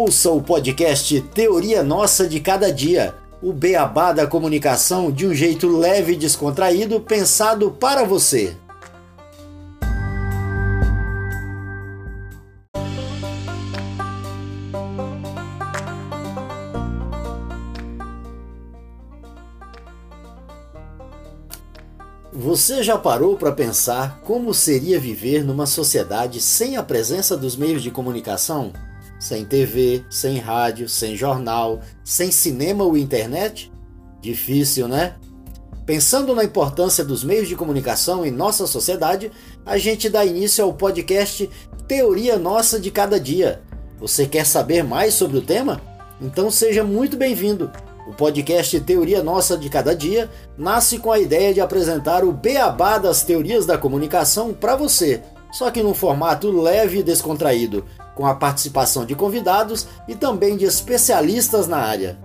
Ouça o podcast Teoria Nossa de Cada Dia, o beabá da comunicação de um jeito leve e descontraído, pensado para você. Você já parou para pensar como seria viver numa sociedade sem a presença dos meios de comunicação? Sem TV, sem rádio, sem jornal, sem cinema ou internet? Difícil, né? Pensando na importância dos meios de comunicação em nossa sociedade, a gente dá início ao podcast Teoria Nossa de Cada Dia. Você quer saber mais sobre o tema? Então seja muito bem-vindo. O podcast Teoria Nossa de Cada Dia nasce com a ideia de apresentar o beabá das teorias da comunicação para você, só que num formato leve e descontraído com a participação de convidados e também de especialistas na área.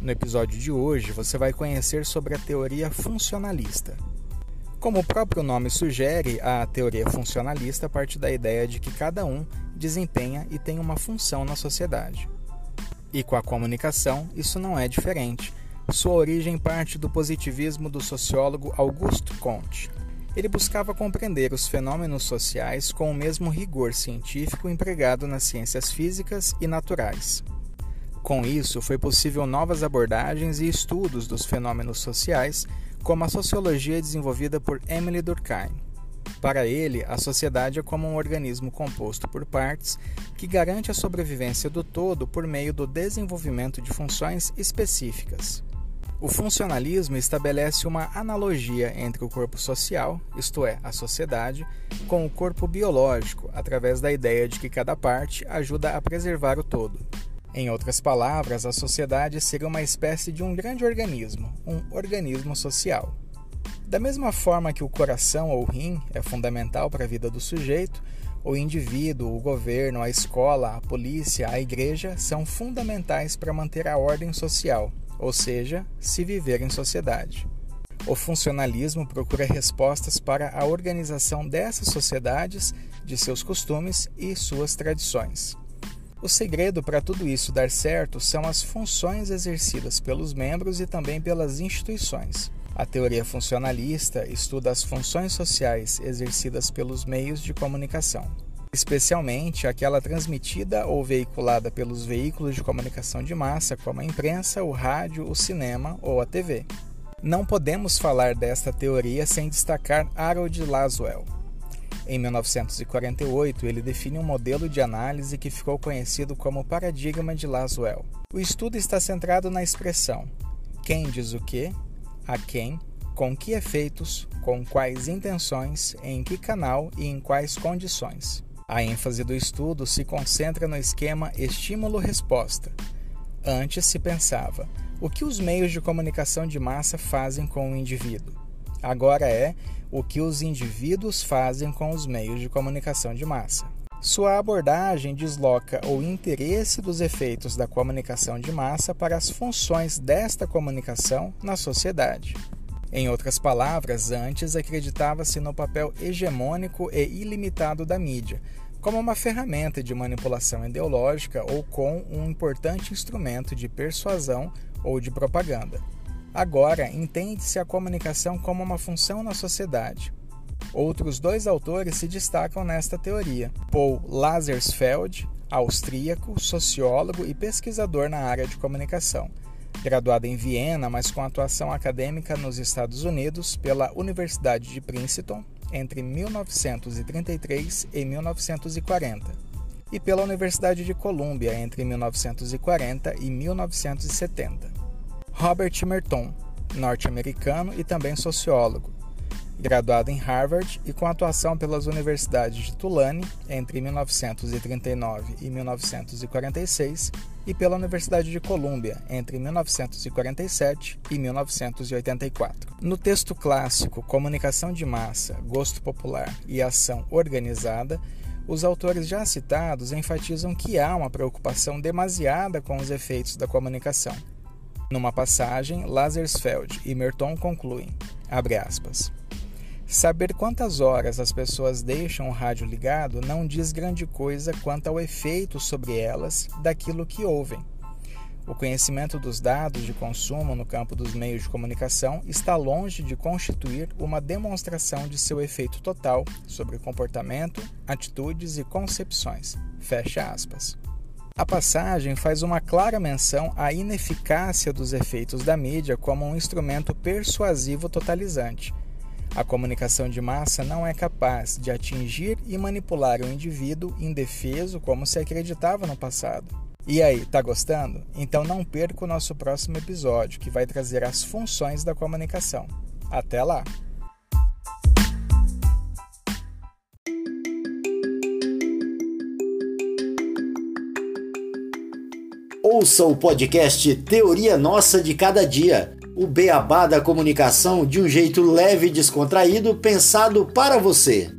No episódio de hoje, você vai conhecer sobre a teoria funcionalista. Como o próprio nome sugere, a teoria funcionalista parte da ideia de que cada um desempenha e tem uma função na sociedade. E com a comunicação, isso não é diferente. Sua origem parte do positivismo do sociólogo Auguste Comte. Ele buscava compreender os fenômenos sociais com o mesmo rigor científico empregado nas ciências físicas e naturais. Com isso, foi possível novas abordagens e estudos dos fenômenos sociais, como a sociologia desenvolvida por Emily Durkheim. Para ele, a sociedade é como um organismo composto por partes que garante a sobrevivência do todo por meio do desenvolvimento de funções específicas. O funcionalismo estabelece uma analogia entre o corpo social, isto é, a sociedade, com o corpo biológico, através da ideia de que cada parte ajuda a preservar o todo. Em outras palavras, a sociedade seria uma espécie de um grande organismo, um organismo social. Da mesma forma que o coração ou rim é fundamental para a vida do sujeito, o indivíduo, o governo, a escola, a polícia, a igreja são fundamentais para manter a ordem social ou seja, se viver em sociedade. O funcionalismo procura respostas para a organização dessas sociedades, de seus costumes e suas tradições. O segredo para tudo isso dar certo são as funções exercidas pelos membros e também pelas instituições. A teoria funcionalista estuda as funções sociais exercidas pelos meios de comunicação especialmente aquela transmitida ou veiculada pelos veículos de comunicação de massa, como a imprensa, o rádio, o cinema ou a TV. Não podemos falar desta teoria sem destacar Harold Laswell. Em 1948, ele define um modelo de análise que ficou conhecido como paradigma de Laswell. O estudo está centrado na expressão quem diz o que, a quem, com que efeitos, com quais intenções, em que canal e em quais condições. A ênfase do estudo se concentra no esquema estímulo-resposta. Antes se pensava o que os meios de comunicação de massa fazem com o indivíduo. Agora é o que os indivíduos fazem com os meios de comunicação de massa. Sua abordagem desloca o interesse dos efeitos da comunicação de massa para as funções desta comunicação na sociedade. Em outras palavras, antes acreditava-se no papel hegemônico e ilimitado da mídia, como uma ferramenta de manipulação ideológica ou com um importante instrumento de persuasão ou de propaganda. Agora, entende-se a comunicação como uma função na sociedade. Outros dois autores se destacam nesta teoria: Paul Lazarsfeld, austríaco, sociólogo e pesquisador na área de comunicação, graduado em Viena, mas com atuação acadêmica nos Estados Unidos pela Universidade de Princeton entre 1933 e 1940, e pela Universidade de Colômbia entre 1940 e 1970. Robert Merton, norte-americano e também sociólogo, graduado em Harvard e com atuação pelas universidades de Tulane entre 1939 e 1946 e pela Universidade de Colômbia entre 1947 e 1984. No texto clássico Comunicação de Massa, Gosto Popular e Ação Organizada, os autores já citados enfatizam que há uma preocupação demasiada com os efeitos da comunicação. Numa passagem, Lazarsfeld e Merton concluem, abre aspas, Saber quantas horas as pessoas deixam o rádio ligado não diz grande coisa quanto ao efeito sobre elas daquilo que ouvem. O conhecimento dos dados de consumo no campo dos meios de comunicação está longe de constituir uma demonstração de seu efeito total sobre comportamento, atitudes e concepções. Fecha aspas. A passagem faz uma clara menção à ineficácia dos efeitos da mídia como um instrumento persuasivo totalizante a comunicação de massa não é capaz de atingir e manipular o indivíduo indefeso como se acreditava no passado. E aí, tá gostando? Então não perca o nosso próximo episódio, que vai trazer as funções da comunicação. Até lá! Ouça o podcast Teoria Nossa de Cada Dia o beabá da comunicação de um jeito leve e descontraído, pensado para você.